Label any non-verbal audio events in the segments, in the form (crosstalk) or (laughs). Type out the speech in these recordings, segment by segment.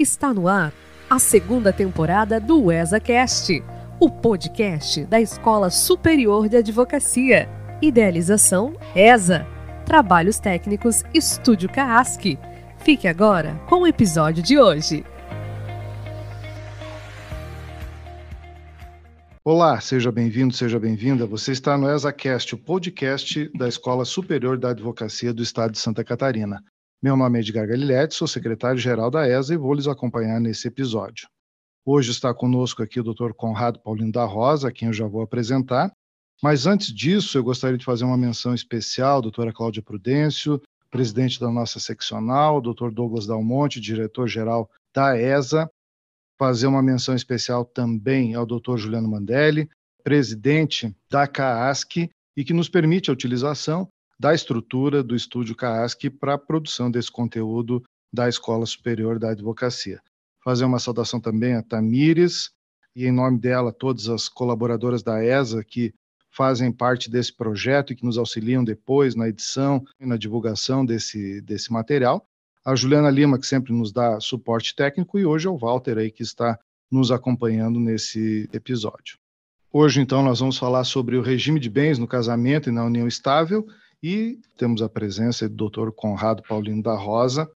Está no ar a segunda temporada do ESACast, o podcast da Escola Superior de Advocacia. Idealização ESA. Trabalhos técnicos Estúdio Caasque. Fique agora com o episódio de hoje. Olá, seja bem-vindo, seja bem-vinda. Você está no ESACast, o podcast da Escola Superior da Advocacia do Estado de Santa Catarina. Meu nome é Edgar Galiletti, sou secretário-geral da ESA e vou lhes acompanhar nesse episódio. Hoje está conosco aqui o Dr. Conrado Paulino da Rosa, a quem eu já vou apresentar. Mas antes disso, eu gostaria de fazer uma menção especial à doutora Cláudia Prudêncio, presidente da nossa seccional, Dr. Douglas Dalmonte, diretor-geral da ESA. Fazer uma menção especial também ao Dr. Juliano Mandelli, presidente da CAASC, e que nos permite a utilização da estrutura do Estúdio CAASC para a produção desse conteúdo da Escola Superior da Advocacia. Fazer uma saudação também a Tamires e, em nome dela, todas as colaboradoras da ESA que fazem parte desse projeto e que nos auxiliam depois na edição e na divulgação desse, desse material. A Juliana Lima, que sempre nos dá suporte técnico, e hoje é o Walter aí que está nos acompanhando nesse episódio. Hoje, então, nós vamos falar sobre o regime de bens no casamento e na união estável e temos a presença do Dr. Conrado Paulino da Rosa,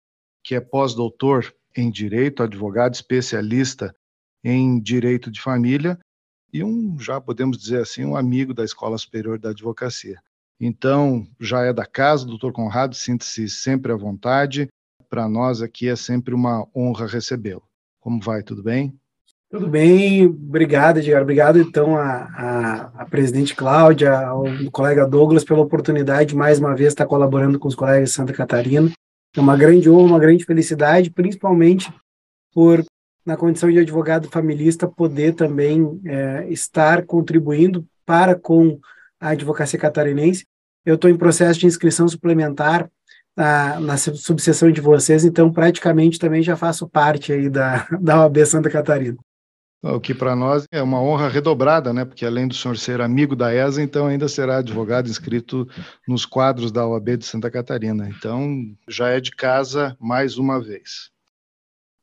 que é pós-doutor em Direito, advogado especialista em Direito de Família e um, já podemos dizer assim, um amigo da Escola Superior da Advocacia. Então, já é da casa, doutor Conrado, sinta-se sempre à vontade. Para nós aqui é sempre uma honra recebê-lo. Como vai? Tudo bem? Tudo bem, obrigado, Edgar. Obrigado, então, a, a, a, presidente Cláudia, ao colega Douglas, pela oportunidade de mais uma vez estar colaborando com os colegas de Santa Catarina. É uma grande honra, uma grande felicidade, principalmente por, na condição de advogado familista, poder também é, estar contribuindo para com a advocacia catarinense. Eu estou em processo de inscrição suplementar na, na subseção de vocês, então praticamente também já faço parte aí da, (laughs) da OAB Santa Catarina. O que para nós é uma honra redobrada, né? Porque além do senhor ser amigo da ESA, então ainda será advogado inscrito nos quadros da OAB de Santa Catarina. Então já é de casa mais uma vez.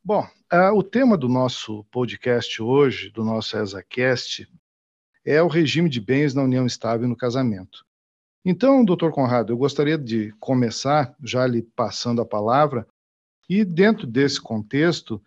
Bom, uh, o tema do nosso podcast hoje, do nosso ESAcast, é o regime de bens na união estável no casamento. Então, doutor Conrado, eu gostaria de começar já lhe passando a palavra e dentro desse contexto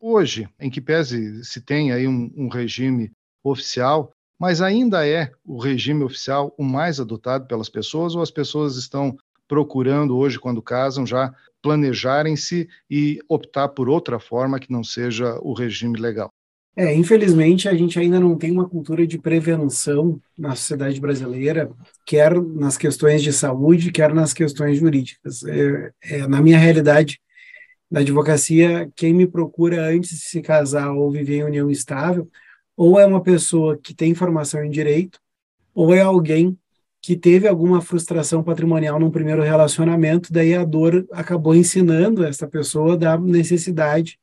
Hoje, em que pese se tem aí um, um regime oficial, mas ainda é o regime oficial o mais adotado pelas pessoas ou as pessoas estão procurando hoje, quando casam, já planejarem-se e optar por outra forma que não seja o regime legal? É, infelizmente, a gente ainda não tem uma cultura de prevenção na sociedade brasileira, quer nas questões de saúde, quer nas questões jurídicas. É, é, na minha realidade, da advocacia, quem me procura antes de se casar ou viver em união estável, ou é uma pessoa que tem formação em direito, ou é alguém que teve alguma frustração patrimonial num primeiro relacionamento, daí a dor acabou ensinando essa pessoa da necessidade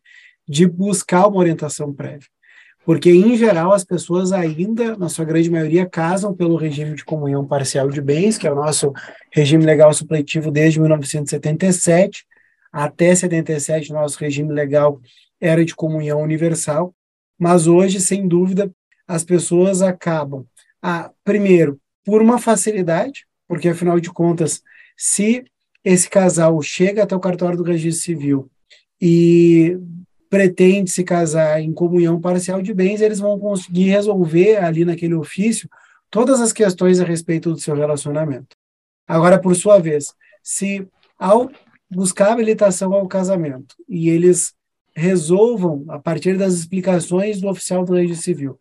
de buscar uma orientação prévia. Porque, em geral, as pessoas ainda, na sua grande maioria, casam pelo regime de comunhão parcial de bens, que é o nosso regime legal supletivo desde 1977, até 77, nosso regime legal era de comunhão universal, mas hoje, sem dúvida, as pessoas acabam, ah, primeiro, por uma facilidade, porque afinal de contas, se esse casal chega até o cartório do registro civil e pretende se casar em comunhão parcial de bens, eles vão conseguir resolver ali naquele ofício todas as questões a respeito do seu relacionamento. Agora, por sua vez, se ao buscar habilitação ao casamento e eles resolvam, a partir das explicações do oficial do registro civil,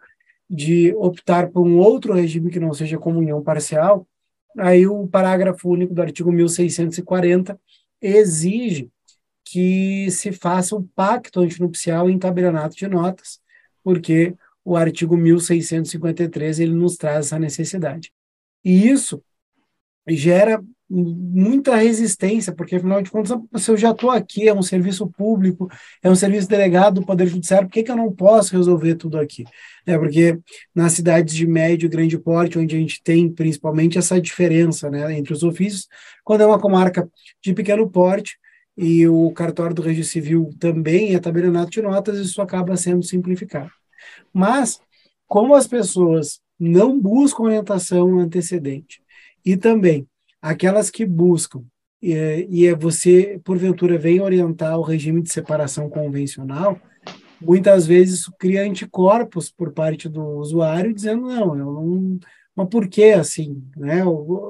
de optar por um outro regime que não seja comunhão parcial, aí o parágrafo único do artigo 1640 exige que se faça um pacto antinupcial em tabelionato de notas, porque o artigo 1653 ele nos traz essa necessidade. E isso gera muita resistência, porque afinal de contas, se eu já estou aqui, é um serviço público, é um serviço delegado do Poder Judiciário, por que, que eu não posso resolver tudo aqui? É porque nas cidades de médio e grande porte, onde a gente tem principalmente essa diferença né, entre os ofícios, quando é uma comarca de pequeno porte, e o cartório do registro civil também é tabelionato de notas, isso acaba sendo simplificado. Mas, como as pessoas não buscam orientação antecedente e também aquelas que buscam e, e é você, porventura, vem orientar o regime de separação convencional, muitas vezes isso cria anticorpos por parte do usuário, dizendo, não, eu não... Mas por que assim? Né?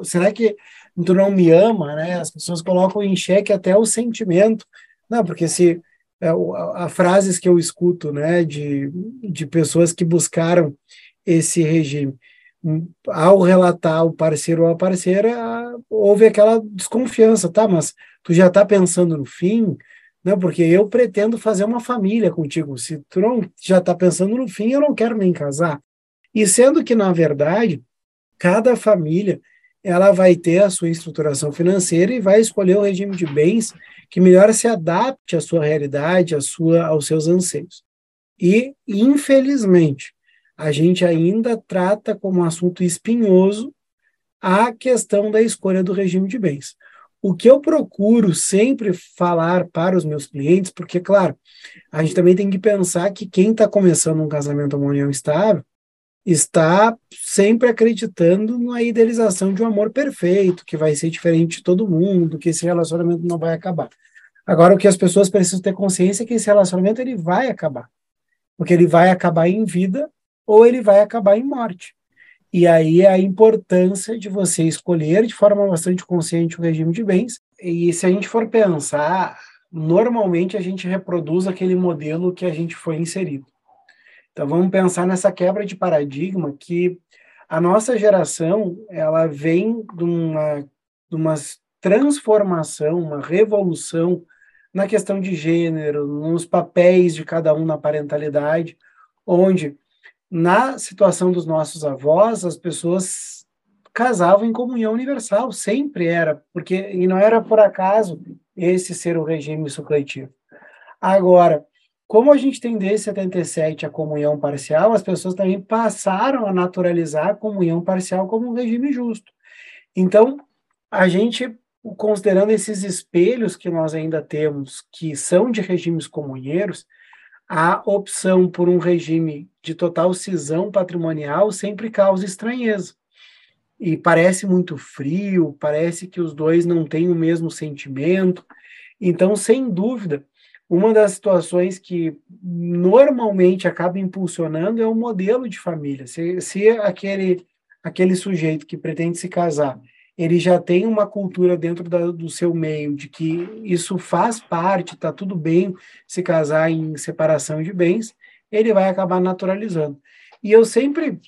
Será que tu não me ama? Né? As pessoas colocam em xeque até o sentimento. Não, porque se é, a, a frases que eu escuto né, de, de pessoas que buscaram esse regime, ao relatar o parceiro ou a parceira, houve aquela desconfiança, tá? Mas tu já está pensando no fim, não? Porque eu pretendo fazer uma família contigo. Se tu não já está pensando no fim, eu não quero nem casar. E sendo que na verdade cada família ela vai ter a sua estruturação financeira e vai escolher o regime de bens que melhor se adapte à sua realidade, à sua, aos seus anseios. E, infelizmente, a gente ainda trata como assunto espinhoso a questão da escolha do regime de bens. O que eu procuro sempre falar para os meus clientes, porque, claro, a gente também tem que pensar que quem está começando um casamento uma união estável está sempre acreditando na idealização de um amor perfeito, que vai ser diferente de todo mundo, que esse relacionamento não vai acabar. Agora, o que as pessoas precisam ter consciência é que esse relacionamento ele vai acabar. Porque ele vai acabar em vida ou ele vai acabar em morte. E aí a importância de você escolher de forma bastante consciente o regime de bens. E se a gente for pensar, normalmente a gente reproduz aquele modelo que a gente foi inserido. Então vamos pensar nessa quebra de paradigma que a nossa geração ela vem de uma, de uma transformação, uma revolução na questão de gênero, nos papéis de cada um na parentalidade, onde na situação dos nossos avós, as pessoas casavam em comunhão universal, sempre era, porque e não era por acaso esse ser o regime supletivo. Agora, como a gente tem desde 77 a comunhão parcial, as pessoas também passaram a naturalizar a comunhão parcial como um regime justo. Então, a gente, considerando esses espelhos que nós ainda temos, que são de regimes comunheiros, a opção por um regime de total cisão patrimonial sempre causa estranheza. E parece muito frio, parece que os dois não têm o mesmo sentimento. Então, sem dúvida, uma das situações que normalmente acaba impulsionando é o modelo de família. Se, se aquele, aquele sujeito que pretende se casar ele já tem uma cultura dentro da, do seu meio de que isso faz parte, está tudo bem se casar em separação de bens, ele vai acabar naturalizando. E eu sempre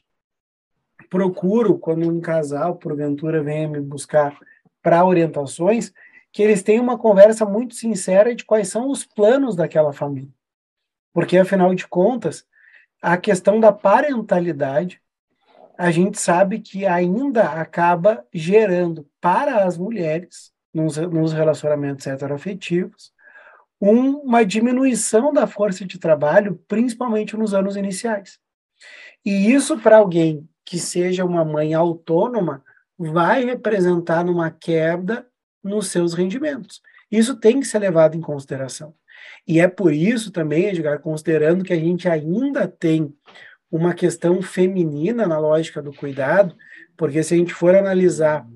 procuro, quando um casal, porventura, venha me buscar para orientações, que eles tenham uma conversa muito sincera de quais são os planos daquela família. Porque, afinal de contas, a questão da parentalidade a gente sabe que ainda acaba gerando para as mulheres, nos, nos relacionamentos heteroafetivos, uma diminuição da força de trabalho, principalmente nos anos iniciais. E isso, para alguém que seja uma mãe autônoma, vai representar numa queda nos seus rendimentos. Isso tem que ser levado em consideração. E é por isso também, Edgar, considerando que a gente ainda tem uma questão feminina na lógica do cuidado, porque se a gente for analisar,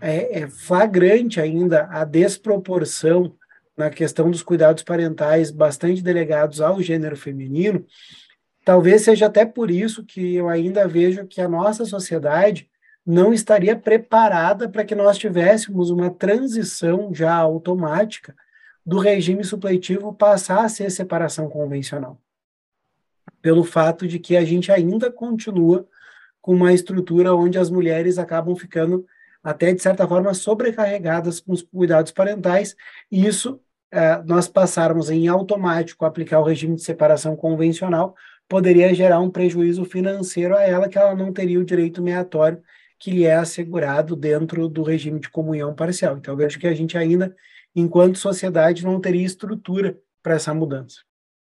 é, é flagrante ainda a desproporção na questão dos cuidados parentais, bastante delegados ao gênero feminino. Talvez seja até por isso que eu ainda vejo que a nossa sociedade não estaria preparada para que nós tivéssemos uma transição já automática do regime supletivo passar a ser separação convencional pelo fato de que a gente ainda continua com uma estrutura onde as mulheres acabam ficando até de certa forma sobrecarregadas com os cuidados parentais, e isso é, nós passarmos em automático a aplicar o regime de separação convencional poderia gerar um prejuízo financeiro a ela que ela não teria o direito meatório que lhe é assegurado dentro do regime de comunhão parcial. Então, vejo que a gente ainda, enquanto sociedade, não teria estrutura para essa mudança.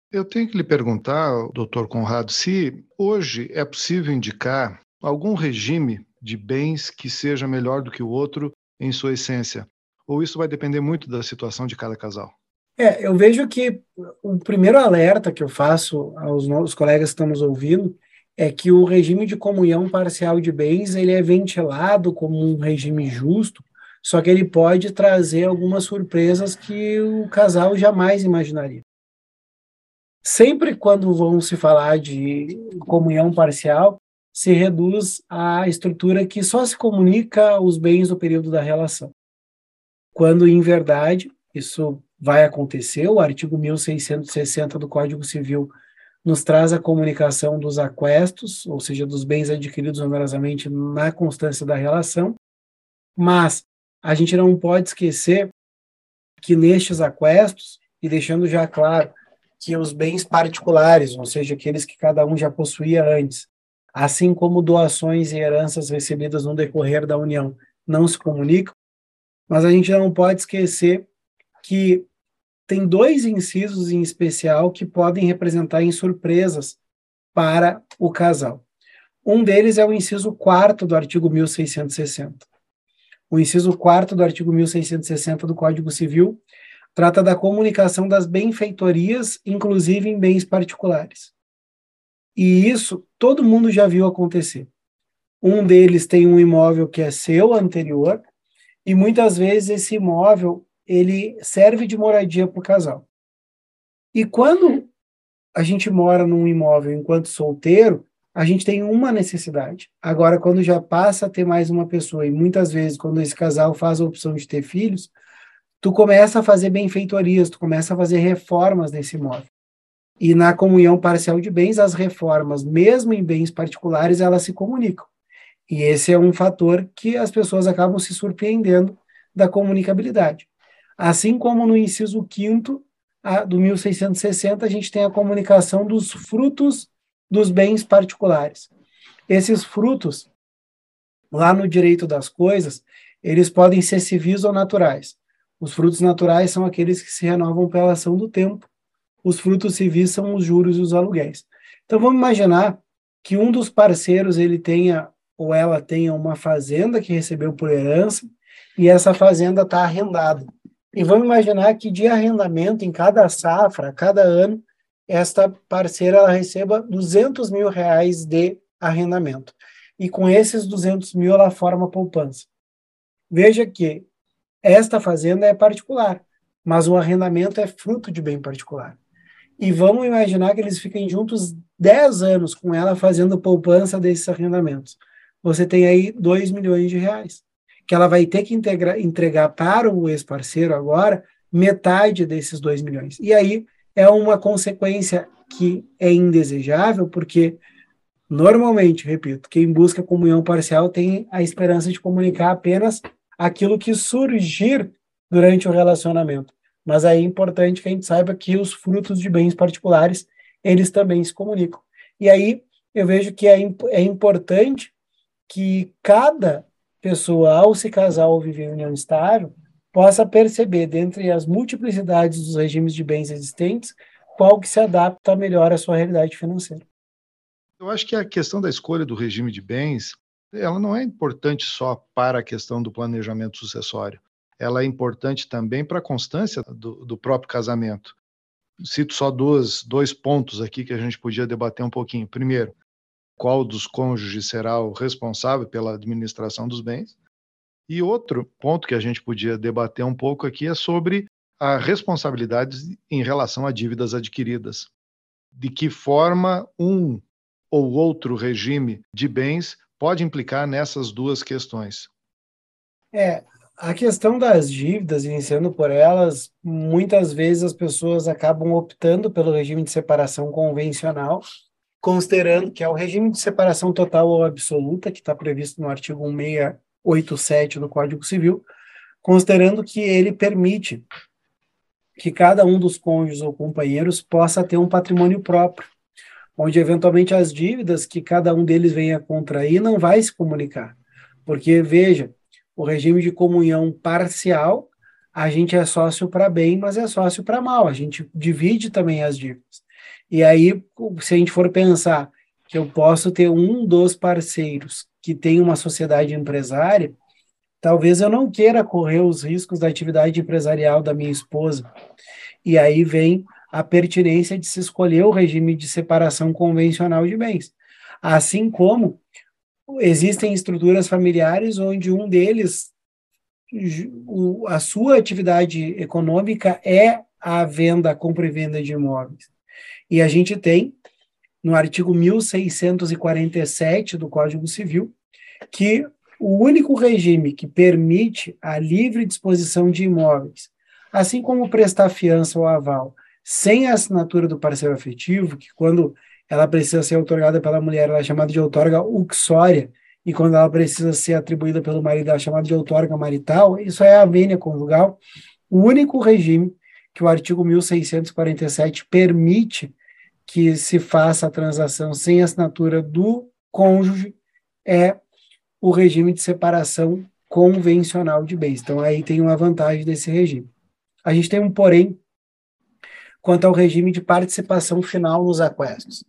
Eu tenho que lhe perguntar, doutor Conrado, se hoje é possível indicar algum regime de bens que seja melhor do que o outro em sua essência, Ou isso vai depender muito da situação de cada casal? É, eu vejo que o primeiro alerta que eu faço aos nossos colegas que estamos ouvindo é que o regime de comunhão parcial de bens ele é ventilado como um regime justo, só que ele pode trazer algumas surpresas que o casal jamais imaginaria. Sempre quando vão se falar de comunhão parcial, se reduz à estrutura que só se comunica os bens no período da relação. Quando, em verdade, isso vai acontecer, o artigo 1660 do Código Civil nos traz a comunicação dos aquestos, ou seja, dos bens adquiridos onerosamente na constância da relação, mas a gente não pode esquecer que nestes aquestos, e deixando já claro que os bens particulares, ou seja, aqueles que cada um já possuía antes, assim como doações e heranças recebidas no decorrer da união, não se comunicam, mas a gente não pode esquecer que tem dois incisos em especial que podem representar em surpresas para o casal. Um deles é o inciso 4 do artigo 1660. O inciso 4 do artigo 1660 do Código Civil trata da comunicação das benfeitorias, inclusive em bens particulares. E isso todo mundo já viu acontecer. Um deles tem um imóvel que é seu anterior, e muitas vezes esse imóvel ele serve de moradia para o casal. E quando a gente mora num imóvel enquanto solteiro, a gente tem uma necessidade. Agora, quando já passa a ter mais uma pessoa, e muitas vezes, quando esse casal faz a opção de ter filhos, tu começa a fazer benfeitorias, tu começa a fazer reformas nesse imóvel. E na comunhão parcial de bens, as reformas, mesmo em bens particulares, elas se comunicam. E esse é um fator que as pessoas acabam se surpreendendo da comunicabilidade. Assim como no inciso 5 do 1660, a gente tem a comunicação dos frutos dos bens particulares. Esses frutos, lá no direito das coisas, eles podem ser civis ou naturais. Os frutos naturais são aqueles que se renovam pela ação do tempo. Os frutos civis são os juros e os aluguéis. Então vamos imaginar que um dos parceiros ele tenha ou ela tenha uma fazenda que recebeu por herança e essa fazenda está arrendada. E vamos imaginar que de arrendamento em cada safra, cada ano, esta parceira ela receba 200 mil reais de arrendamento. E com esses 200 mil ela forma poupança. Veja que esta fazenda é particular, mas o arrendamento é fruto de bem particular. E vamos imaginar que eles fiquem juntos 10 anos com ela fazendo poupança desses arrendamentos. Você tem aí 2 milhões de reais que ela vai ter que integra, entregar para o ex-parceiro agora metade desses 2 milhões. E aí é uma consequência que é indesejável, porque normalmente, repito, quem busca comunhão parcial tem a esperança de comunicar apenas aquilo que surgir durante o relacionamento. Mas aí é importante que a gente saiba que os frutos de bens particulares, eles também se comunicam. E aí eu vejo que é, é importante que cada pessoa, ao se casar ou viver em união estável, possa perceber, dentre as multiplicidades dos regimes de bens existentes, qual que se adapta melhor à sua realidade financeira. Eu acho que a questão da escolha do regime de bens, ela não é importante só para a questão do planejamento sucessório. Ela é importante também para a constância do, do próprio casamento. Cito só dois, dois pontos aqui que a gente podia debater um pouquinho. Primeiro, qual dos cônjuges será o responsável pela administração dos bens. E outro ponto que a gente podia debater um pouco aqui é sobre a responsabilidade em relação a dívidas adquiridas. De que forma um ou outro regime de bens pode implicar nessas duas questões? É, a questão das dívidas, iniciando por elas, muitas vezes as pessoas acabam optando pelo regime de separação convencional, considerando que é o regime de separação total ou absoluta, que está previsto no artigo 1687 do Código Civil, considerando que ele permite que cada um dos cônjuges ou companheiros possa ter um patrimônio próprio, onde eventualmente as dívidas que cada um deles venha contrair não vai se comunicar. Porque, veja, o regime de comunhão parcial, a gente é sócio para bem, mas é sócio para mal, a gente divide também as dívidas. E aí, se a gente for pensar que eu posso ter um dos parceiros que tem uma sociedade empresária, talvez eu não queira correr os riscos da atividade empresarial da minha esposa. E aí vem a pertinência de se escolher o regime de separação convencional de bens. Assim como existem estruturas familiares onde um deles, a sua atividade econômica é a venda, a compra e venda de imóveis. E a gente tem, no artigo 1647 do Código Civil, que o único regime que permite a livre disposição de imóveis, assim como prestar fiança ou aval, sem a assinatura do parceiro afetivo, que quando ela precisa ser otorgada pela mulher, ela é chamada de outorga uxória, e quando ela precisa ser atribuída pelo marido, ela é chamada de outorga marital, isso é a vênia conjugal, o único regime que o artigo 1647 permite que se faça a transação sem assinatura do cônjuge é o regime de separação convencional de bens. Então, aí tem uma vantagem desse regime. A gente tem um porém quanto ao regime de participação final nos aquestos,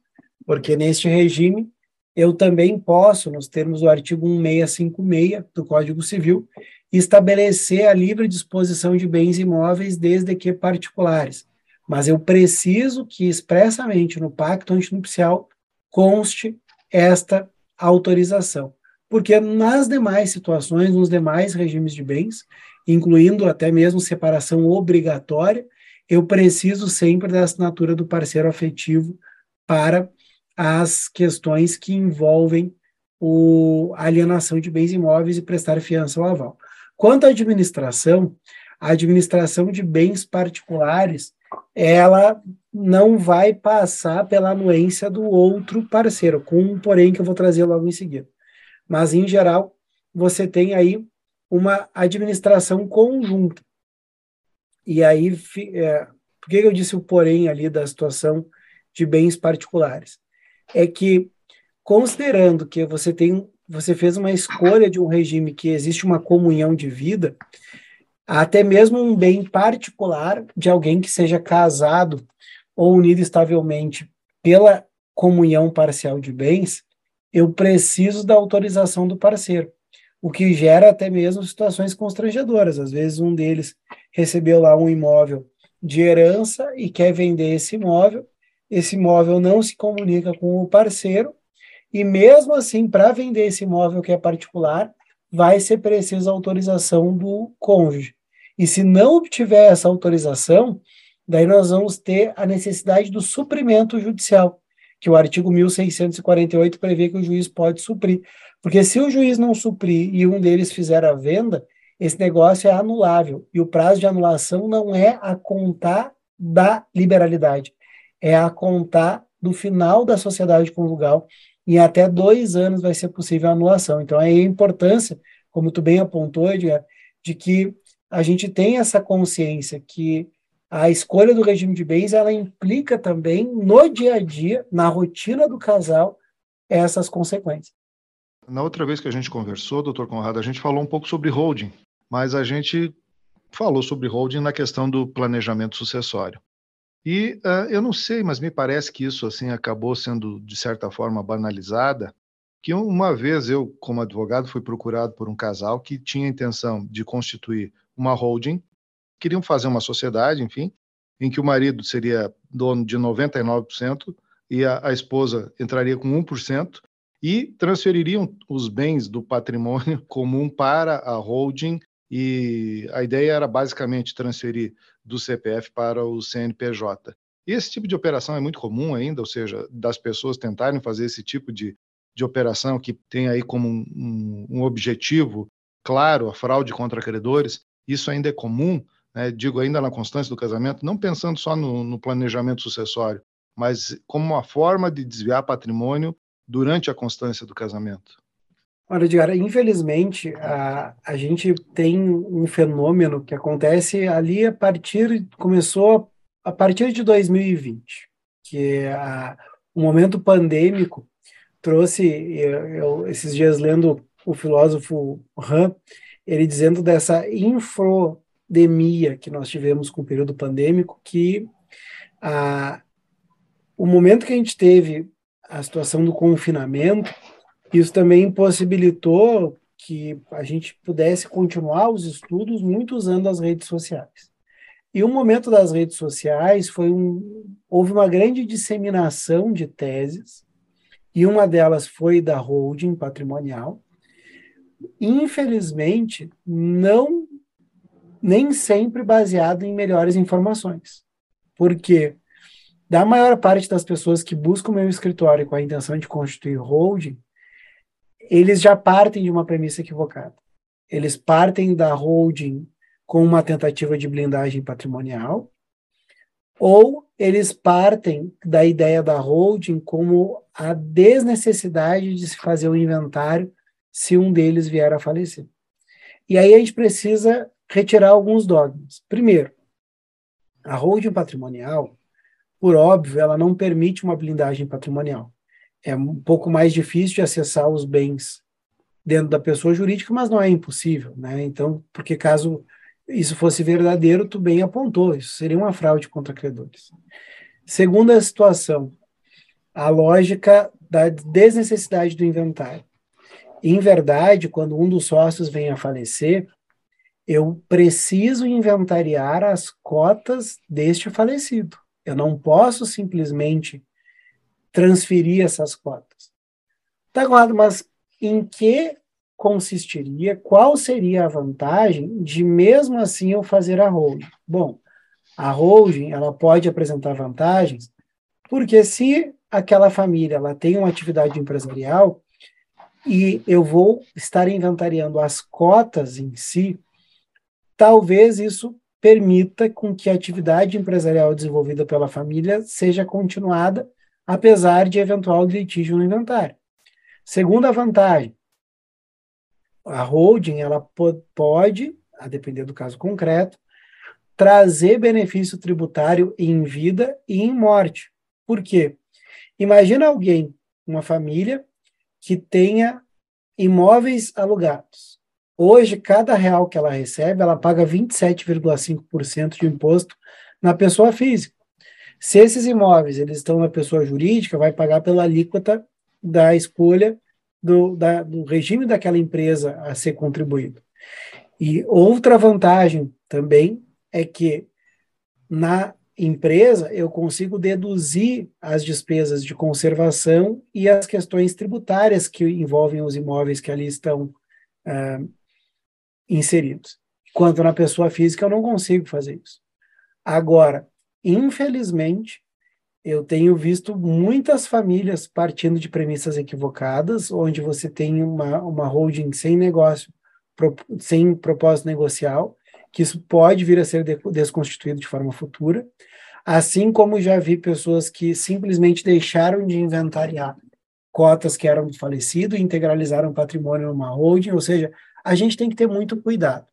porque neste regime eu também posso, nos termos do artigo 1656 do Código Civil, estabelecer a livre disposição de bens imóveis desde que particulares. Mas eu preciso que expressamente no pacto antinupcial conste esta autorização. Porque nas demais situações, nos demais regimes de bens, incluindo até mesmo separação obrigatória, eu preciso sempre da assinatura do parceiro afetivo para as questões que envolvem o, a alienação de bens imóveis e prestar fiança ou aval. Quanto à administração, a administração de bens particulares, ela não vai passar pela anuência do outro parceiro, com um porém que eu vou trazer logo em seguida. Mas, em geral, você tem aí uma administração conjunta. E aí, é, por que eu disse o porém ali da situação de bens particulares? É que, considerando que você tem você fez uma escolha de um regime que existe uma comunhão de vida, até mesmo um bem particular de alguém que seja casado ou unido estavelmente pela comunhão parcial de bens, eu preciso da autorização do parceiro, o que gera até mesmo situações constrangedoras. Às vezes um deles recebeu lá um imóvel de herança e quer vender esse imóvel, esse imóvel não se comunica com o parceiro, e mesmo assim, para vender esse imóvel que é particular, vai ser preciso a autorização do cônjuge. E se não obtiver essa autorização, daí nós vamos ter a necessidade do suprimento judicial, que o artigo 1648 prevê que o juiz pode suprir. Porque se o juiz não suprir e um deles fizer a venda, esse negócio é anulável. E o prazo de anulação não é a contar da liberalidade, é a contar do final da sociedade conjugal em até dois anos vai ser possível a anulação. Então, aí a importância, como tu bem apontou, Edgar, de que a gente tem essa consciência que a escolha do regime de bens, ela implica também no dia a dia, na rotina do casal, essas consequências. Na outra vez que a gente conversou, doutor Conrado, a gente falou um pouco sobre holding, mas a gente falou sobre holding na questão do planejamento sucessório. E uh, eu não sei, mas me parece que isso assim acabou sendo de certa forma banalizada. Que uma vez eu, como advogado, fui procurado por um casal que tinha a intenção de constituir uma holding, queriam fazer uma sociedade, enfim, em que o marido seria dono de 99% e a, a esposa entraria com 1% e transfeririam os bens do patrimônio (laughs) comum para a holding e a ideia era basicamente transferir do CPF para o CNPJ. E esse tipo de operação é muito comum ainda, ou seja, das pessoas tentarem fazer esse tipo de, de operação que tem aí como um, um, um objetivo claro a fraude contra credores. Isso ainda é comum, né? digo ainda na constância do casamento, não pensando só no, no planejamento sucessório, mas como uma forma de desviar patrimônio durante a constância do casamento. Olha, Edgar, infelizmente, a, a gente tem um fenômeno que acontece ali a partir, começou a partir de 2020, que a, o momento pandêmico trouxe, eu, eu, esses dias lendo o filósofo Han, ele dizendo dessa infodemia que nós tivemos com o período pandêmico, que a, o momento que a gente teve a situação do confinamento, isso também possibilitou que a gente pudesse continuar os estudos muito usando as redes sociais. E o momento das redes sociais foi um, houve uma grande disseminação de teses, e uma delas foi da holding patrimonial. Infelizmente, não nem sempre baseado em melhores informações. Porque da maior parte das pessoas que buscam meu escritório com a intenção de constituir holding, eles já partem de uma premissa equivocada. Eles partem da holding com uma tentativa de blindagem patrimonial, ou eles partem da ideia da holding como a desnecessidade de se fazer o inventário se um deles vier a falecer. E aí a gente precisa retirar alguns dogmas. Primeiro, a holding patrimonial, por óbvio, ela não permite uma blindagem patrimonial. É um pouco mais difícil de acessar os bens dentro da pessoa jurídica, mas não é impossível, né? Então, porque caso isso fosse verdadeiro, tu bem apontou, isso seria uma fraude contra credores. Segunda situação, a lógica da desnecessidade do inventário. Em verdade, quando um dos sócios vem a falecer, eu preciso inventariar as cotas deste falecido. Eu não posso simplesmente transferir essas cotas. Tá, mas em que consistiria, qual seria a vantagem de mesmo assim eu fazer a holding? Bom, a holding ela pode apresentar vantagens, porque se aquela família ela tem uma atividade empresarial e eu vou estar inventariando as cotas em si, talvez isso permita com que a atividade empresarial desenvolvida pela família seja continuada, apesar de eventual litígio no inventário. Segunda vantagem, a holding ela pode, a depender do caso concreto, trazer benefício tributário em vida e em morte. Por quê? Imagina alguém, uma família, que tenha imóveis alugados. Hoje, cada real que ela recebe, ela paga 27,5% de imposto na pessoa física. Se esses imóveis eles estão na pessoa jurídica, vai pagar pela alíquota da escolha do, da, do regime daquela empresa a ser contribuído. E outra vantagem também é que na empresa eu consigo deduzir as despesas de conservação e as questões tributárias que envolvem os imóveis que ali estão uh, inseridos. Enquanto na pessoa física eu não consigo fazer isso. Agora, infelizmente, eu tenho visto muitas famílias partindo de premissas equivocadas, onde você tem uma, uma holding sem negócio, pro, sem propósito negocial, que isso pode vir a ser de, desconstituído de forma futura, assim como já vi pessoas que simplesmente deixaram de inventariar cotas que eram do falecido e integralizaram patrimônio numa holding, ou seja, a gente tem que ter muito cuidado.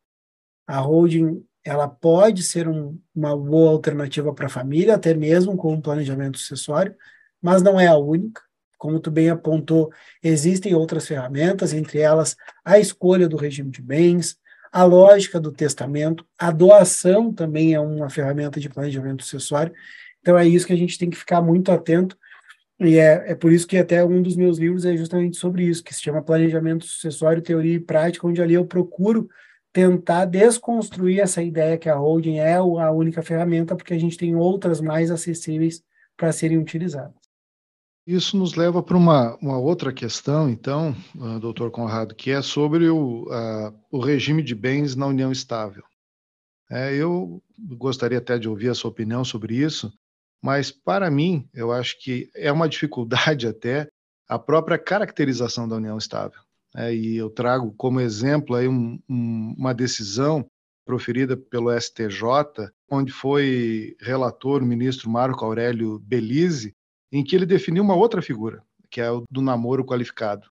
A holding ela pode ser um, uma boa alternativa para a família, até mesmo com um planejamento sucessório, mas não é a única. Como tu bem apontou, existem outras ferramentas, entre elas a escolha do regime de bens, a lógica do testamento, a doação também é uma ferramenta de planejamento sucessório. Então é isso que a gente tem que ficar muito atento. E é, é por isso que até um dos meus livros é justamente sobre isso, que se chama Planejamento Sucessório, Teoria e Prática, onde ali eu procuro tentar desconstruir essa ideia que a holding é a única ferramenta, porque a gente tem outras mais acessíveis para serem utilizadas. Isso nos leva para uma, uma outra questão, então, uh, doutor Conrado, que é sobre o, o regime de bens na união estável. É, eu gostaria até de ouvir a sua opinião sobre isso, mas para mim, eu acho que é uma dificuldade (laughs) até a própria caracterização da união estável. É, e eu trago como exemplo aí um, um, uma decisão proferida pelo STJ, onde foi relator o ministro Marco Aurélio Belize, em que ele definiu uma outra figura, que é o do namoro qualificado.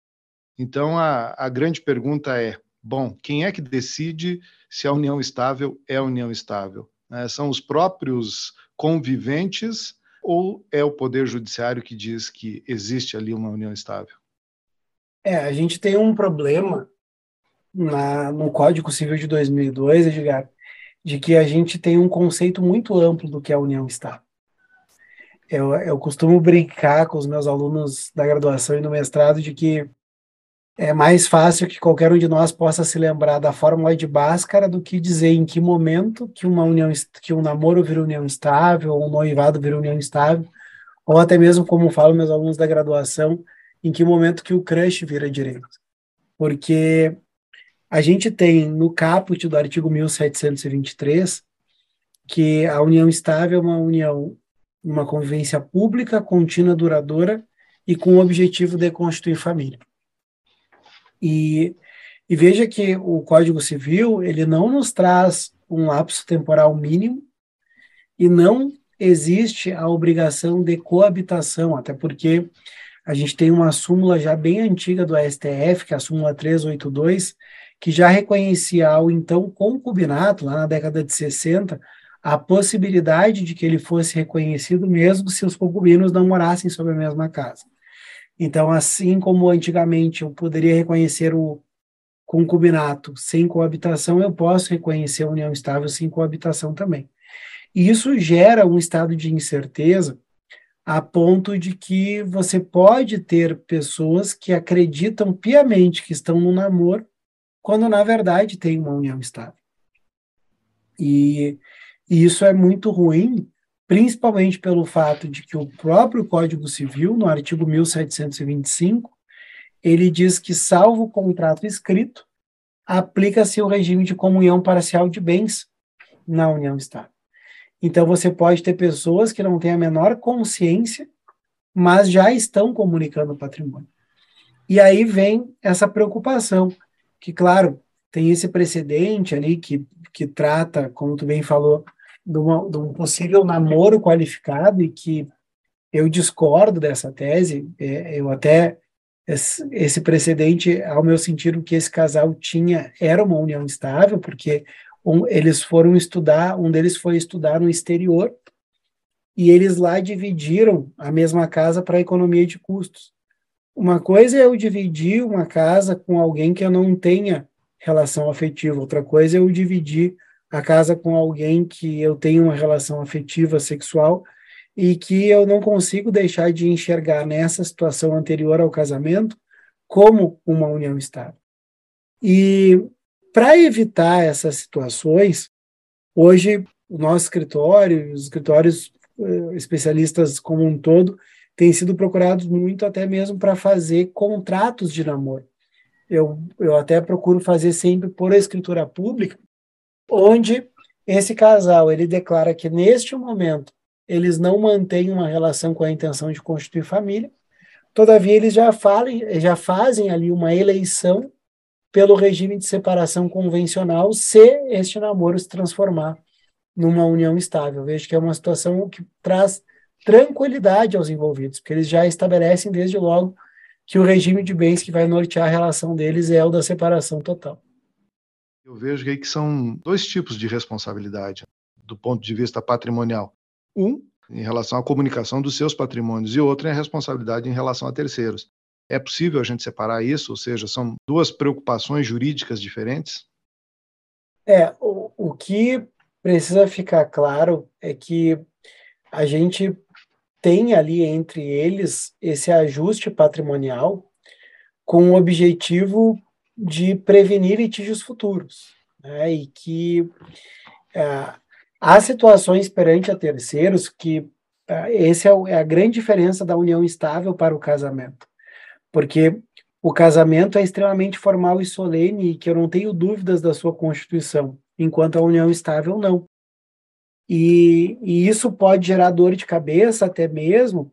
Então, a, a grande pergunta é: bom, quem é que decide se a união estável é união estável? É, são os próprios conviventes ou é o Poder Judiciário que diz que existe ali uma união estável? É, a gente tem um problema na, no Código Civil de 2002, Edgar, de que a gente tem um conceito muito amplo do que é a união estável. Eu, eu costumo brincar com os meus alunos da graduação e do mestrado de que é mais fácil que qualquer um de nós possa se lembrar da fórmula de Bhaskara do que dizer em que momento que uma união que um namoro vira união estável, ou um noivado vira união estável, ou até mesmo como falam meus alunos da graduação, em que momento que o crush vira direito. Porque a gente tem no caput do artigo 1723 que a união estável é uma união, uma convivência pública, contínua, duradoura e com o objetivo de constituir família. E, e veja que o Código Civil ele não nos traz um lapso temporal mínimo e não existe a obrigação de coabitação, até porque a gente tem uma súmula já bem antiga do STF, que é a súmula 382, que já reconhecia ao então concubinato, lá na década de 60, a possibilidade de que ele fosse reconhecido mesmo se os concubinos não morassem sobre a mesma casa. Então, assim como antigamente eu poderia reconhecer o concubinato sem coabitação, eu posso reconhecer a união estável sem coabitação também. E isso gera um estado de incerteza a ponto de que você pode ter pessoas que acreditam piamente que estão no namoro, quando na verdade tem uma união estável. E, e isso é muito ruim, principalmente pelo fato de que o próprio Código Civil, no artigo 1725, ele diz que, salvo o contrato escrito, aplica-se o regime de comunhão parcial de bens na união estável. Então, você pode ter pessoas que não têm a menor consciência, mas já estão comunicando patrimônio. E aí vem essa preocupação, que, claro, tem esse precedente ali que, que trata, como tu bem falou, de, uma, de um possível namoro qualificado e que eu discordo dessa tese. É, eu até esse, precedente, ao meu sentido, que esse casal tinha era uma união estável, porque um, eles foram estudar, um deles foi estudar no exterior, e eles lá dividiram a mesma casa para economia de custos. Uma coisa é eu dividir uma casa com alguém que eu não tenha relação afetiva, outra coisa é eu dividir a casa com alguém que eu tenho uma relação afetiva, sexual, e que eu não consigo deixar de enxergar nessa situação anterior ao casamento como uma união estável. E para evitar essas situações, hoje o nosso escritório, os escritórios eh, especialistas como um todo, têm sido procurados muito até mesmo para fazer contratos de namoro. Eu, eu até procuro fazer sempre por escritura pública, onde esse casal ele declara que neste momento eles não mantêm uma relação com a intenção de constituir família, todavia eles já, falem, já fazem ali uma eleição pelo regime de separação convencional se este namoro se transformar numa união estável. Vejo que é uma situação que traz tranquilidade aos envolvidos, porque eles já estabelecem desde logo que o regime de bens que vai nortear a relação deles é o da separação total. Eu vejo aí que são dois tipos de responsabilidade do ponto de vista patrimonial. Um, em relação à comunicação dos seus patrimônios, e outro é a responsabilidade em relação a terceiros. É possível a gente separar isso? Ou seja, são duas preocupações jurídicas diferentes? É, o, o que precisa ficar claro é que a gente tem ali entre eles esse ajuste patrimonial com o objetivo de prevenir litígios futuros, né? e que é, há situações perante a terceiros que é, essa é, é a grande diferença da união estável para o casamento porque o casamento é extremamente formal e solene e que eu não tenho dúvidas da sua constituição, enquanto a união estável não. E, e isso pode gerar dor de cabeça até mesmo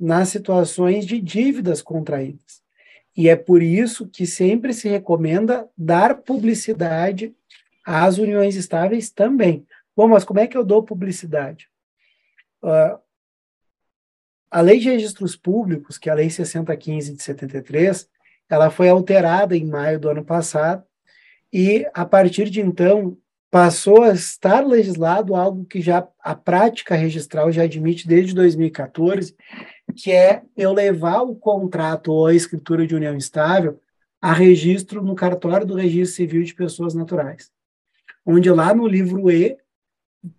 nas situações de dívidas contraídas. E é por isso que sempre se recomenda dar publicidade às uniões estáveis também. Bom, mas como é que eu dou publicidade? Uh, a Lei de Registros Públicos, que é a Lei 6015 de 73, ela foi alterada em maio do ano passado e, a partir de então, passou a estar legislado algo que já a prática registral já admite desde 2014, que é eu levar o contrato ou a escritura de união estável a registro no cartório do Registro Civil de Pessoas Naturais, onde lá no livro E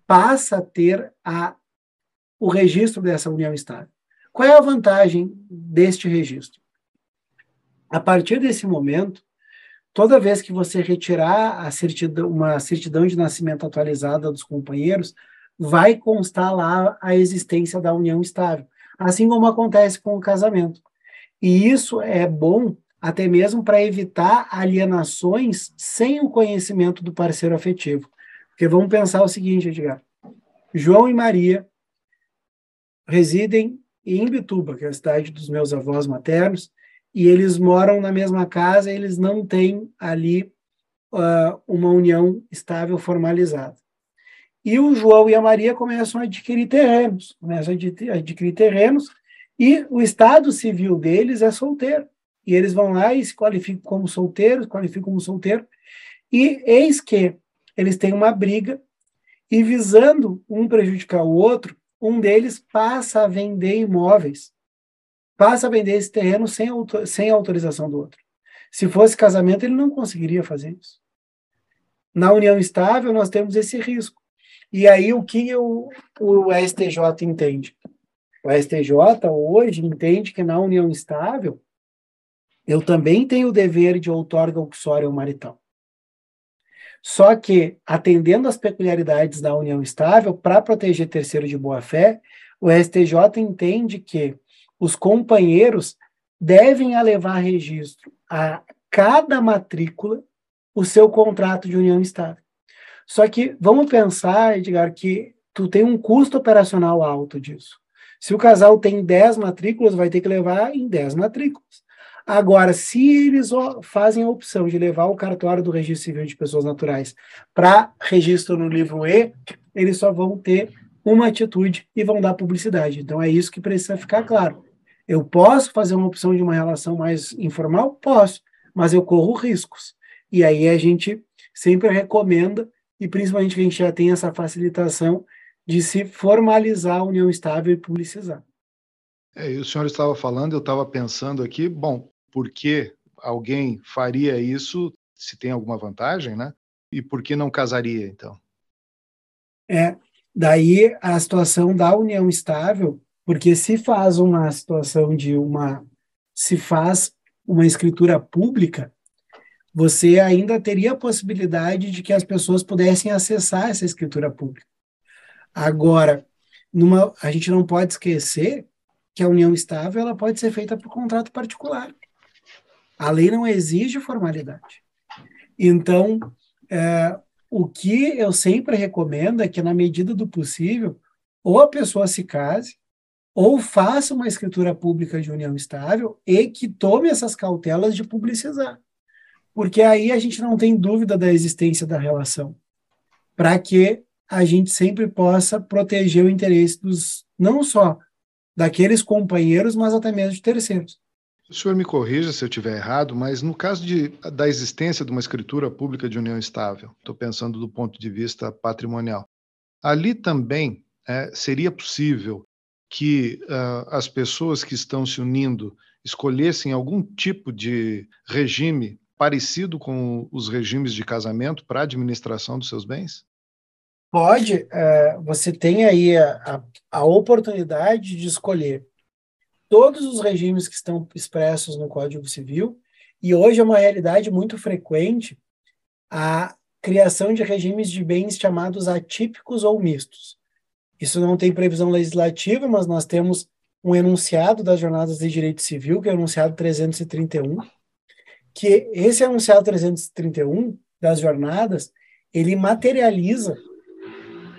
passa a ter a, o registro dessa união estável. Qual é a vantagem deste registro? A partir desse momento, toda vez que você retirar certidão, uma certidão de nascimento atualizada dos companheiros, vai constar lá a existência da união estável, assim como acontece com o casamento. E isso é bom até mesmo para evitar alienações sem o conhecimento do parceiro afetivo. Porque vamos pensar o seguinte, Edgar. João e Maria residem em Bituba, que é a cidade dos meus avós maternos, e eles moram na mesma casa, eles não têm ali uh, uma união estável formalizada. E o João e a Maria começam a adquirir terrenos, começam a adquirir terrenos, e o estado civil deles é solteiro. E eles vão lá e se qualificam como solteiros, qualificam como solteiro, e eis que eles têm uma briga, e visando um prejudicar o outro, um deles passa a vender imóveis passa a vender esse terreno sem, sem autorização do outro. Se fosse casamento, ele não conseguiria fazer isso. Na união estável, nós temos esse risco. E aí, o que o, o STJ entende? O STJ hoje entende que na união estável, eu também tenho o dever de outorga uxória marital. Só que, atendendo às peculiaridades da união estável, para proteger terceiro de boa-fé, o STJ entende que os companheiros devem levar registro a cada matrícula o seu contrato de união estável. Só que vamos pensar, Edgar, que tu tem um custo operacional alto disso. Se o casal tem 10 matrículas, vai ter que levar em 10 matrículas. Agora, se eles fazem a opção de levar o cartório do registro civil de pessoas naturais para registro no livro E, eles só vão ter uma atitude e vão dar publicidade. Então é isso que precisa ficar claro. Eu posso fazer uma opção de uma relação mais informal? Posso, mas eu corro riscos. E aí a gente sempre recomenda, e principalmente que a gente já tem essa facilitação de se formalizar a união estável e publicizar. É, e o senhor estava falando, eu estava pensando aqui, bom, por que alguém faria isso se tem alguma vantagem, né? E por que não casaria, então? É, daí a situação da união estável porque se faz uma situação de uma. Se faz uma escritura pública, você ainda teria a possibilidade de que as pessoas pudessem acessar essa escritura pública. Agora, numa, a gente não pode esquecer que a união estável ela pode ser feita por contrato particular. A lei não exige formalidade. Então, é, o que eu sempre recomendo é que, na medida do possível, ou a pessoa se case, ou faça uma escritura pública de união estável e que tome essas cautelas de publicizar. Porque aí a gente não tem dúvida da existência da relação, para que a gente sempre possa proteger o interesse dos não só daqueles companheiros, mas até mesmo de terceiros. O senhor me corrija se eu estiver errado, mas no caso de, da existência de uma escritura pública de união estável, estou pensando do ponto de vista patrimonial, ali também é, seria possível que uh, as pessoas que estão se unindo escolhessem algum tipo de regime parecido com os regimes de casamento para a administração dos seus bens? Pode. Uh, você tem aí a, a oportunidade de escolher todos os regimes que estão expressos no Código Civil, e hoje é uma realidade muito frequente a criação de regimes de bens chamados atípicos ou mistos. Isso não tem previsão legislativa, mas nós temos um enunciado das jornadas de direito civil, que é o enunciado 331, que esse enunciado 331 das jornadas, ele materializa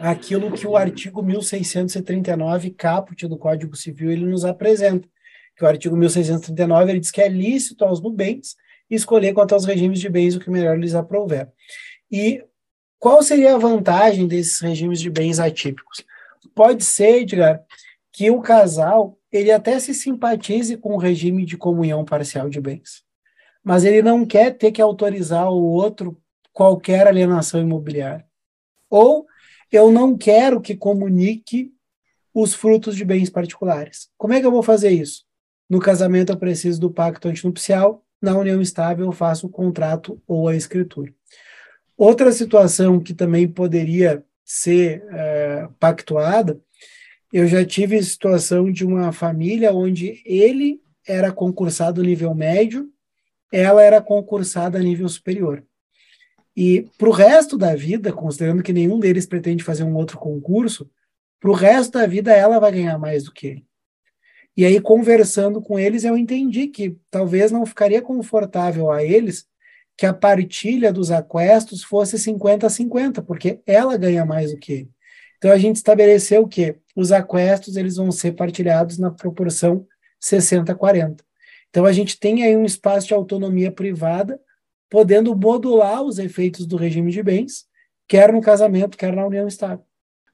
aquilo que o artigo 1639 caput do Código Civil ele nos apresenta, que o artigo 1639 ele diz que é lícito aos nubentes escolher quanto aos regimes de bens o que melhor lhes aprouver. E qual seria a vantagem desses regimes de bens atípicos? pode ser, Edgar, que o casal ele até se simpatize com o regime de comunhão parcial de bens, mas ele não quer ter que autorizar o outro qualquer alienação imobiliária. Ou eu não quero que comunique os frutos de bens particulares. Como é que eu vou fazer isso? No casamento eu preciso do pacto antinupcial, na união estável eu faço o contrato ou a escritura. Outra situação que também poderia ser é, pactuada, eu já tive situação de uma família onde ele era concursado nível médio ela era concursada nível superior. E para o resto da vida, considerando que nenhum deles pretende fazer um outro concurso, para o resto da vida ela vai ganhar mais do que ele. E aí, conversando com eles, eu entendi que talvez não ficaria confortável a eles que a partilha dos aquestos fosse 50 a 50, porque ela ganha mais do que ele. Então a gente estabeleceu que os aquestos eles vão ser partilhados na proporção 60 a 40. Então a gente tem aí um espaço de autonomia privada, podendo modular os efeitos do regime de bens, quer no casamento, quer na união estável.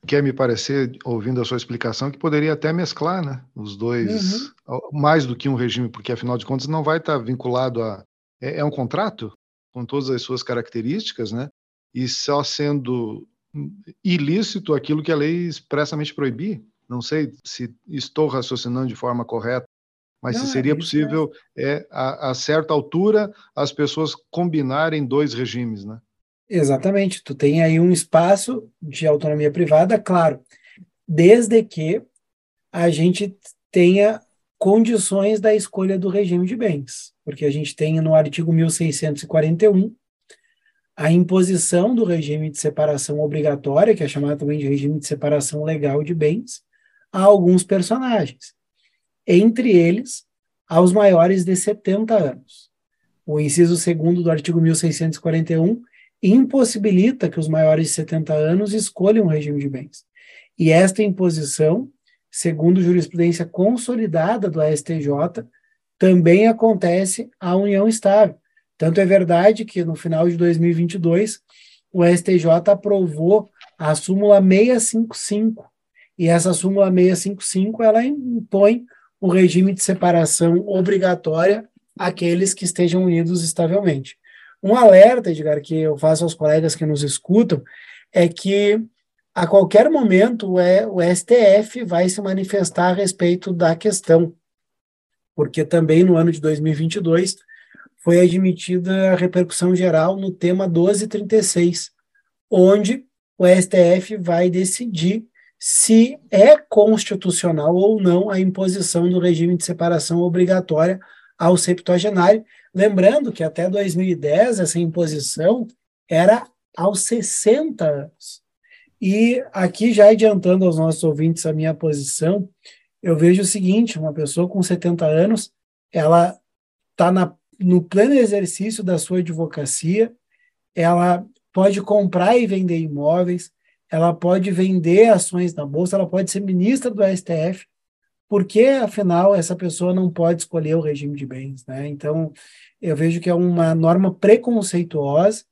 Quer me parecer, ouvindo a sua explicação, que poderia até mesclar né, os dois, uhum. mais do que um regime, porque afinal de contas não vai estar vinculado a. É, é um contrato com todas as suas características, né? E só sendo ilícito aquilo que a lei expressamente proibir. Não sei se estou raciocinando de forma correta, mas Não, se seria possível, é, a, a, certa altura, as pessoas combinarem dois regimes, né? Exatamente. Tu tem aí um espaço de autonomia privada, claro, desde que a gente tenha condições da escolha do regime de bens, porque a gente tem no artigo 1641 a imposição do regime de separação obrigatória, que é chamado também de regime de separação legal de bens, a alguns personagens, entre eles aos maiores de 70 anos. O inciso segundo do artigo 1641 impossibilita que os maiores de 70 anos escolham o regime de bens. E esta imposição, segundo jurisprudência consolidada do STJ, também acontece à união estável, tanto é verdade que no final de 2022 o STJ aprovou a súmula 655 e essa súmula 655 ela impõe o regime de separação obrigatória àqueles que estejam unidos estavelmente. Um alerta, Edgar, que eu faço aos colegas que nos escutam, é que a qualquer momento o STF vai se manifestar a respeito da questão, porque também no ano de 2022 foi admitida a repercussão geral no tema 1236, onde o STF vai decidir se é constitucional ou não a imposição do regime de separação obrigatória ao septuagenário. Lembrando que até 2010 essa imposição era aos 60 anos. E aqui, já adiantando aos nossos ouvintes a minha posição, eu vejo o seguinte: uma pessoa com 70 anos, ela está no pleno exercício da sua advocacia, ela pode comprar e vender imóveis, ela pode vender ações na bolsa, ela pode ser ministra do STF, porque afinal essa pessoa não pode escolher o regime de bens, né? Então, eu vejo que é uma norma preconceituosa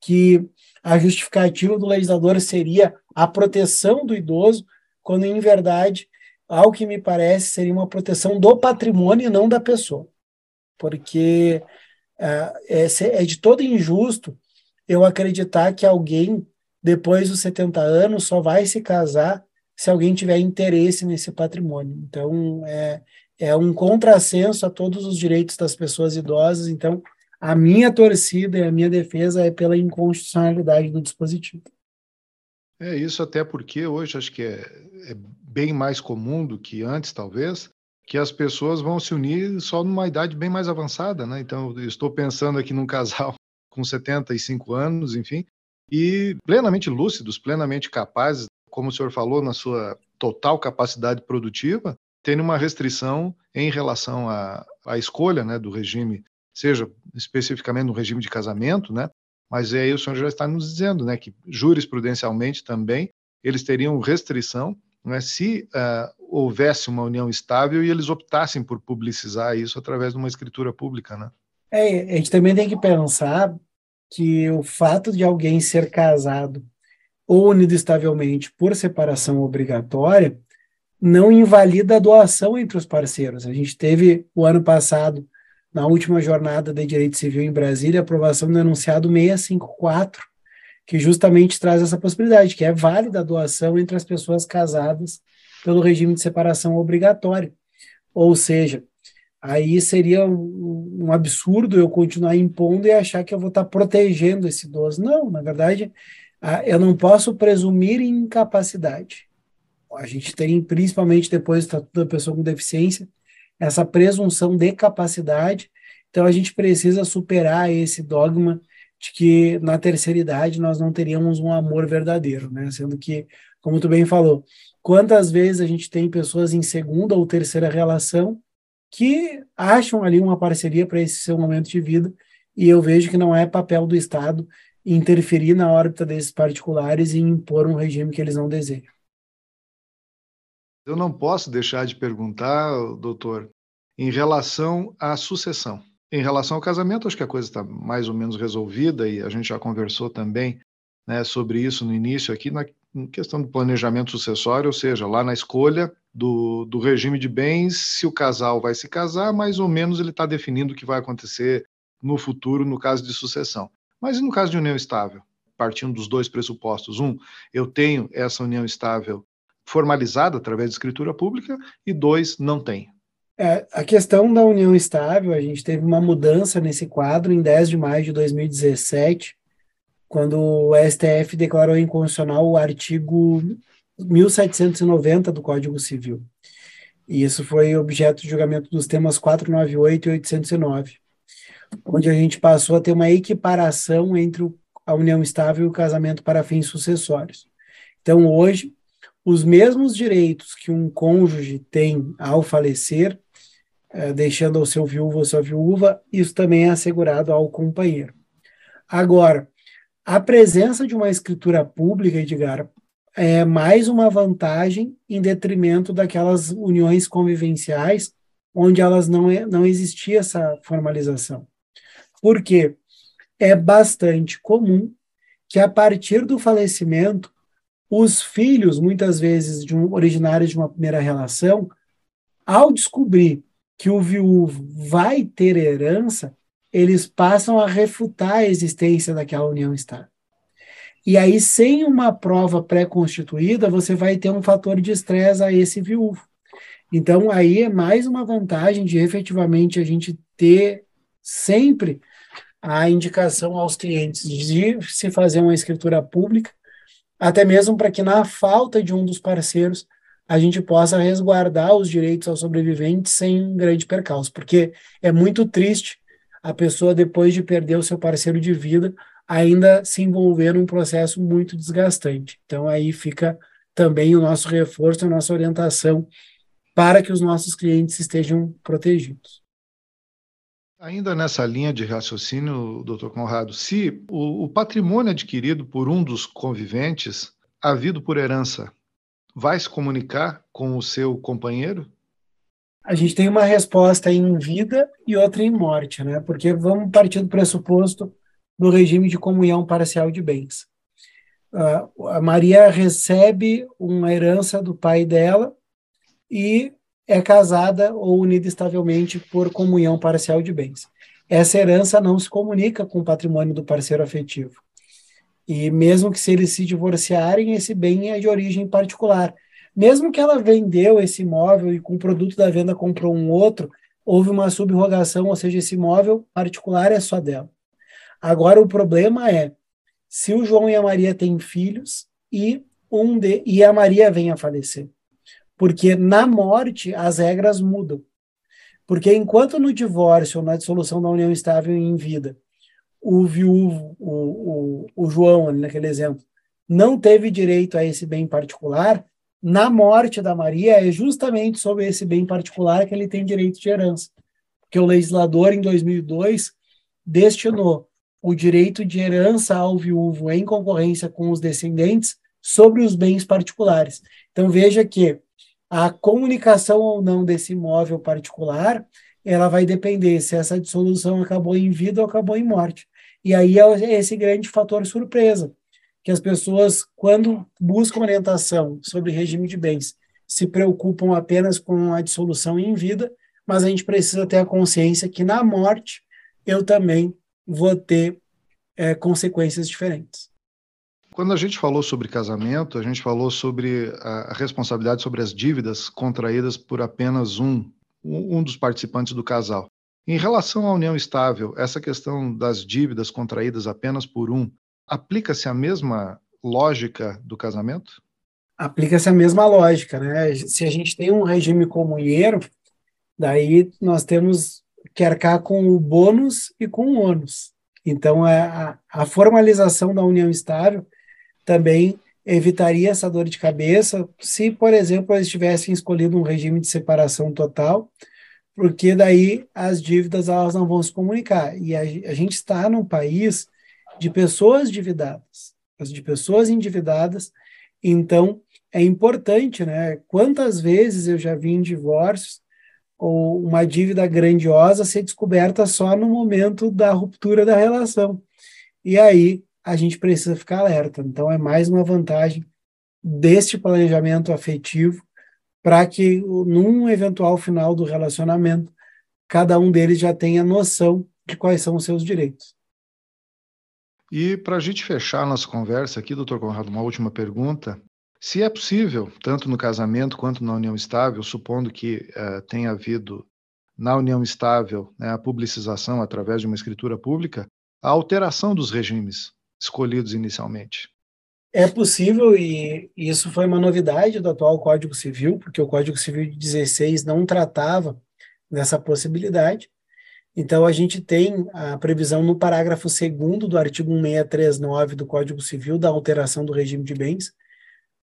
que a justificativa do legislador seria a proteção do idoso, quando em verdade, ao que me parece, seria uma proteção do patrimônio e não da pessoa porque é, é, é de todo injusto eu acreditar que alguém, depois dos 70 anos, só vai se casar se alguém tiver interesse nesse patrimônio. Então, é, é um contrassenso a todos os direitos das pessoas idosas. Então, a minha torcida e a minha defesa é pela inconstitucionalidade do dispositivo. É isso, até porque hoje acho que é, é bem mais comum do que antes, talvez, que as pessoas vão se unir só numa idade bem mais avançada, né? Então, estou pensando aqui num casal (laughs) com 75 anos, enfim, e plenamente lúcidos, plenamente capazes, como o senhor falou, na sua total capacidade produtiva, tendo uma restrição em relação à, à escolha né, do regime, seja especificamente no regime de casamento, né? Mas aí o senhor já está nos dizendo, né, que jurisprudencialmente também eles teriam restrição né, se uh, houvesse uma união estável e eles optassem por publicizar isso através de uma escritura pública, né? É, a gente também tem que pensar que o fato de alguém ser casado ou unido estavelmente por separação obrigatória não invalida a doação entre os parceiros. A gente teve o ano passado, na última jornada de direito civil em Brasília, a aprovação do enunciado 654, que justamente traz essa possibilidade, que é válida a doação entre as pessoas casadas pelo regime de separação obrigatório. Ou seja, aí seria um, absurdo eu continuar impondo e achar que eu vou estar protegendo esse idoso. Não, na verdade, eu não posso presumir incapacidade. A gente tem, principalmente depois do Estatuto da Pessoa com Deficiência, essa presunção de capacidade Então a gente precisa superar esse dogma de que na terceira idade nós não teríamos um amor verdadeiro, né? Sendo que, como tu bem falou, quantas vezes a gente tem pessoas em segunda ou terceira relação que acham ali uma parceria para esse seu momento de vida e eu vejo que não é papel do Estado interferir na órbita desses particulares e impor um regime que eles não desejam. Eu não posso deixar de perguntar, doutor, em relação à sucessão. Em relação ao casamento, acho que a coisa está mais ou menos resolvida e a gente já conversou também né, sobre isso no início aqui, na questão do planejamento sucessório, ou seja, lá na escolha do, do regime de bens, se o casal vai se casar, mais ou menos ele está definindo o que vai acontecer no futuro no caso de sucessão. Mas e no caso de união estável? Partindo dos dois pressupostos. Um, eu tenho essa união estável formalizada através de escritura pública, e dois, não tenho. É, a questão da união estável, a gente teve uma mudança nesse quadro em 10 de maio de 2017, quando o STF declarou inconstitucional o artigo 1790 do Código Civil. E isso foi objeto de julgamento dos temas 498 e 809, onde a gente passou a ter uma equiparação entre a união estável e o casamento para fins sucessórios. Então, hoje, os mesmos direitos que um cônjuge tem ao falecer, é, deixando ao seu viúvo ou sua viúva, isso também é assegurado ao companheiro. Agora, a presença de uma escritura pública, Edgar, é mais uma vantagem em detrimento daquelas uniões convivenciais onde elas não, é, não existia essa formalização. Por quê? É bastante comum que a partir do falecimento os filhos, muitas vezes de um, originários de uma primeira relação, ao descobrir que o viúvo vai ter herança, eles passam a refutar a existência daquela união estável. E aí, sem uma prova pré-constituída, você vai ter um fator de estresse a esse viúvo. Então, aí é mais uma vantagem de efetivamente a gente ter sempre a indicação aos clientes de se fazer uma escritura pública até mesmo para que na falta de um dos parceiros a gente possa resguardar os direitos aos sobreviventes sem um grande percalço, porque é muito triste a pessoa depois de perder o seu parceiro de vida ainda se envolver num processo muito desgastante. Então aí fica também o nosso reforço, a nossa orientação para que os nossos clientes estejam protegidos. Ainda nessa linha de raciocínio, doutor Conrado, se o, o, patrimônio adquirido por um dos conviventes, havido por herança, vai se comunicar com o seu companheiro? A gente tem uma resposta em vida e outra em morte, né? Porque vamos partir do pressuposto do regime de comunhão parcial de bens. Uh, a Maria recebe uma herança do pai dela e é casada ou unida estavelmente por comunhão parcial de bens. Essa herança não se comunica com o patrimônio do parceiro afetivo. E mesmo que se eles se divorciarem, esse bem é de origem particular. Mesmo que ela vendeu esse imóvel e com o produto da venda comprou um outro, houve uma subrogação, ou seja, esse imóvel particular é só dela. Agora o problema é se o João e a Maria têm filhos e um de, e a Maria vem a falecer porque na morte as regras mudam. Porque enquanto no divórcio ou na dissolução da união estável em vida, o viúvo, o, o, o João, naquele exemplo, não teve direito a esse bem particular, na morte da Maria é justamente sobre esse bem particular que ele tem direito de herança. Porque o legislador, em 2002, destinou o direito de herança ao viúvo em concorrência com os descendentes sobre os bens particulares. Então veja que a comunicação ou não desse imóvel particular, ela vai depender se essa dissolução acabou em vida ou acabou em morte. E aí é esse grande fator surpresa, que as pessoas, quando buscam orientação sobre regime de bens, se preocupam apenas com a dissolução em vida, mas a gente precisa ter a consciência que na morte eu também vou ter é, consequências diferentes. Quando a gente falou sobre casamento, a gente falou sobre a responsabilidade sobre as dívidas contraídas por apenas um, um dos participantes do casal. Em relação à união estável, essa questão das dívidas contraídas apenas por um, aplica-se a mesma lógica do casamento? Aplica-se a mesma lógica, né? Se a gente tem um regime comunheiro, daí nós temos que arcar com o bônus e com o ônus. Então, é, a, a formalização da união estável também evitaria essa dor de cabeça se, por exemplo, eles tivessem escolhido um regime de separação total, porque daí as dívidas elas não vão se comunicar. E a, a gente está num país de pessoas endividadas, de pessoas endividadas, então é importante, né? Quantas vezes eu já vi em divórcios ou uma dívida grandiosa ser descoberta só no momento da ruptura da relação. E aí a gente precisa ficar alerta. Então, é mais uma vantagem deste planejamento afetivo para que, num eventual final do relacionamento, cada um deles já tenha noção de quais são os seus direitos. E para a gente fechar nossa conversa aqui, doutor Conrado, uma última pergunta. Se é possível, tanto no casamento quanto na união estável, supondo que uh, tenha havido na união estável né, a publicização através de uma escritura pública, a alteração dos regimes escolhidos inicialmente? É possível, e isso foi uma novidade do atual Código Civil, porque o Código Civil de 16 não tratava dessa possibilidade. Então, a gente tem a previsão no parágrafo 2 do artigo 1639 do Código Civil da alteração do regime de bens.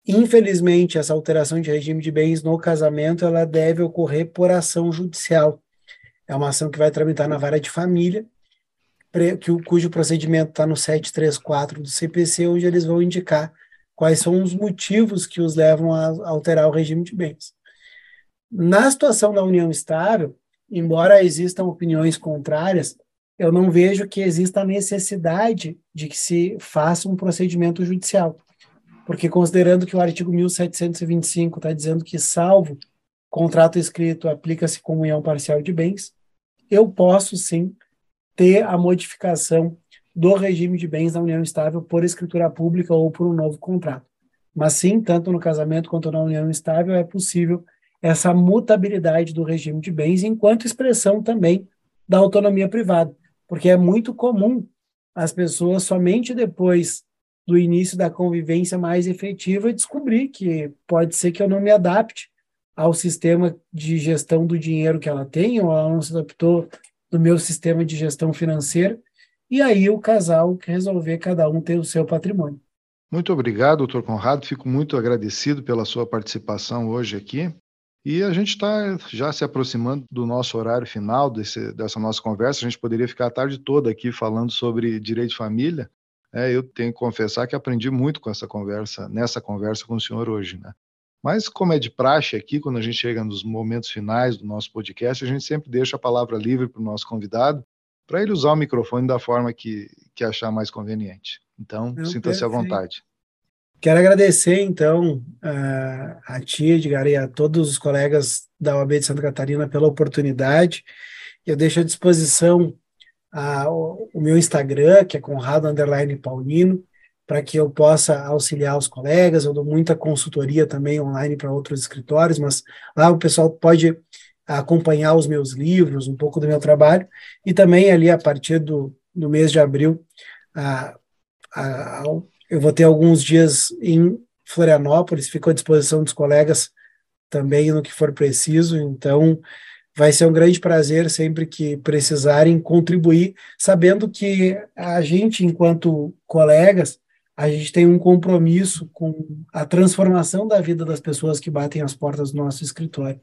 Infelizmente, essa alteração de regime de bens no casamento ela deve ocorrer por ação judicial. É uma ação que vai tramitar na vara de família que, cujo procedimento está no 734 do CPC, onde eles vão indicar quais são os motivos que os levam a alterar o regime de bens. Na situação da união estável, embora existam opiniões contrárias, eu não vejo que exista a necessidade de que se faça um procedimento judicial. Porque, considerando que o artigo 1725 está dizendo que, salvo contrato escrito, aplica-se comunhão parcial de bens, eu posso sim ter a modificação do regime de bens da união estável por escritura pública ou por um novo contrato. Mas sim, tanto no casamento quanto na união estável é possível essa mutabilidade do regime de bens, enquanto expressão também da autonomia privada, porque é muito comum as pessoas somente depois do início da convivência mais efetiva descobrir que pode ser que eu não me adapte ao sistema de gestão do dinheiro que ela tem, ou ela não se adaptou do meu sistema de gestão financeira, e aí o casal resolver cada um ter o seu patrimônio. Muito obrigado, doutor Conrado. Fico muito agradecido pela sua participação hoje aqui. E a gente está já se aproximando do nosso horário final desse, dessa nossa conversa. A gente poderia ficar a tarde toda aqui falando sobre direito de família. É, eu tenho que confessar que aprendi muito com essa conversa, nessa conversa com o senhor hoje. Né? Mas, como é de praxe aqui, quando a gente chega nos momentos finais do nosso podcast, a gente sempre deixa a palavra livre para o nosso convidado, para ele usar o microfone da forma que, que achar mais conveniente. Então, sinta-se à vontade. Quero agradecer, então, a, a ti, Edgar, e a todos os colegas da OAB de Santa Catarina pela oportunidade. Eu deixo à disposição a, o, o meu Instagram, que é Conrado Underline Paulino, para que eu possa auxiliar os colegas. Eu dou muita consultoria também online para outros escritórios, mas lá o pessoal pode acompanhar os meus livros, um pouco do meu trabalho, e também ali a partir do, do mês de abril, a, a, eu vou ter alguns dias em Florianópolis, fico à disposição dos colegas também no que for preciso, então vai ser um grande prazer sempre que precisarem contribuir, sabendo que a gente, enquanto colegas, a gente tem um compromisso com a transformação da vida das pessoas que batem as portas do nosso escritório.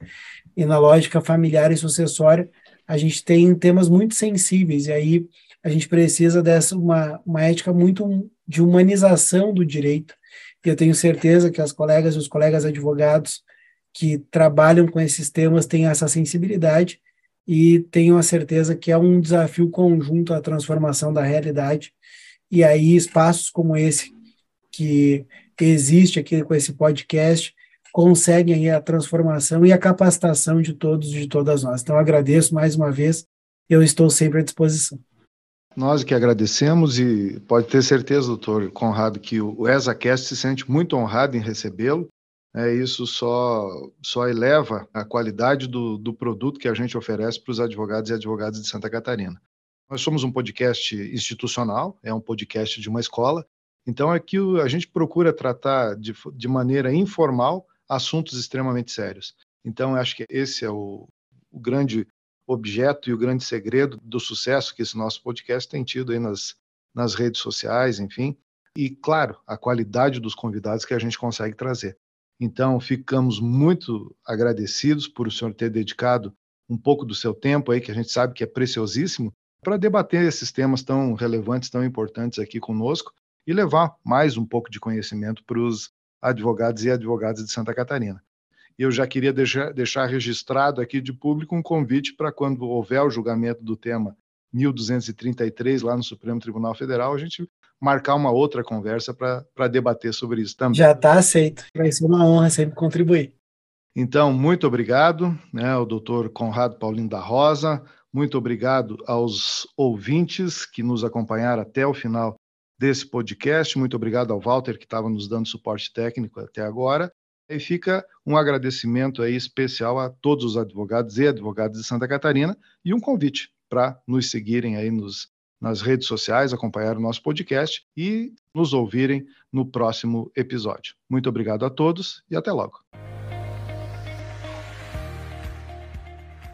E na lógica familiar e sucessória, a gente tem temas muito sensíveis, e aí a gente precisa dessa uma, uma ética muito de humanização do direito. Eu tenho certeza que as colegas e os colegas advogados que trabalham com esses temas têm essa sensibilidade e tenho a certeza que é um desafio conjunto a transformação da realidade e aí, espaços como esse, que existe aqui com esse podcast, conseguem aí a transformação e a capacitação de todos e de todas nós. Então, agradeço mais uma vez, eu estou sempre à disposição. Nós que agradecemos e pode ter certeza, doutor Conrado, que o ESACast se sente muito honrado em recebê-lo. É, isso só, só eleva a qualidade do, do produto que a gente oferece para os advogados e advogadas de Santa Catarina. Nós somos um podcast institucional, é um podcast de uma escola, então aqui a gente procura tratar de, de maneira informal assuntos extremamente sérios. Então acho que esse é o, o grande objeto e o grande segredo do sucesso que esse nosso podcast tem tido aí nas, nas redes sociais, enfim. E, claro, a qualidade dos convidados que a gente consegue trazer. Então, ficamos muito agradecidos por o senhor ter dedicado um pouco do seu tempo aí, que a gente sabe que é preciosíssimo, para debater esses temas tão relevantes, tão importantes aqui conosco e levar mais um pouco de conhecimento para os advogados e advogadas de Santa Catarina. Eu já queria deixar, deixar registrado aqui de público um convite para quando houver o julgamento do tema 1233 lá no Supremo Tribunal Federal, a gente marcar uma outra conversa para debater sobre isso também. Já está aceito. Vai ser uma honra sempre contribuir. Então, muito obrigado, né, ao doutor Conrado Paulino da Rosa, muito obrigado aos ouvintes que nos acompanharam até o final desse podcast, muito obrigado ao Walter que estava nos dando suporte técnico até agora, e fica um agradecimento aí especial a todos os advogados e advogadas de Santa Catarina e um convite para nos seguirem aí nos, nas redes sociais, acompanhar o nosso podcast e nos ouvirem no próximo episódio. Muito obrigado a todos e até logo.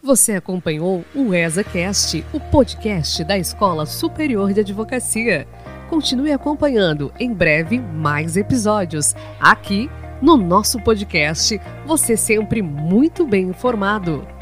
Você acompanhou o ESACast, o podcast da Escola Superior de Advocacia. Continue acompanhando em breve mais episódios aqui no nosso podcast. Você sempre muito bem informado.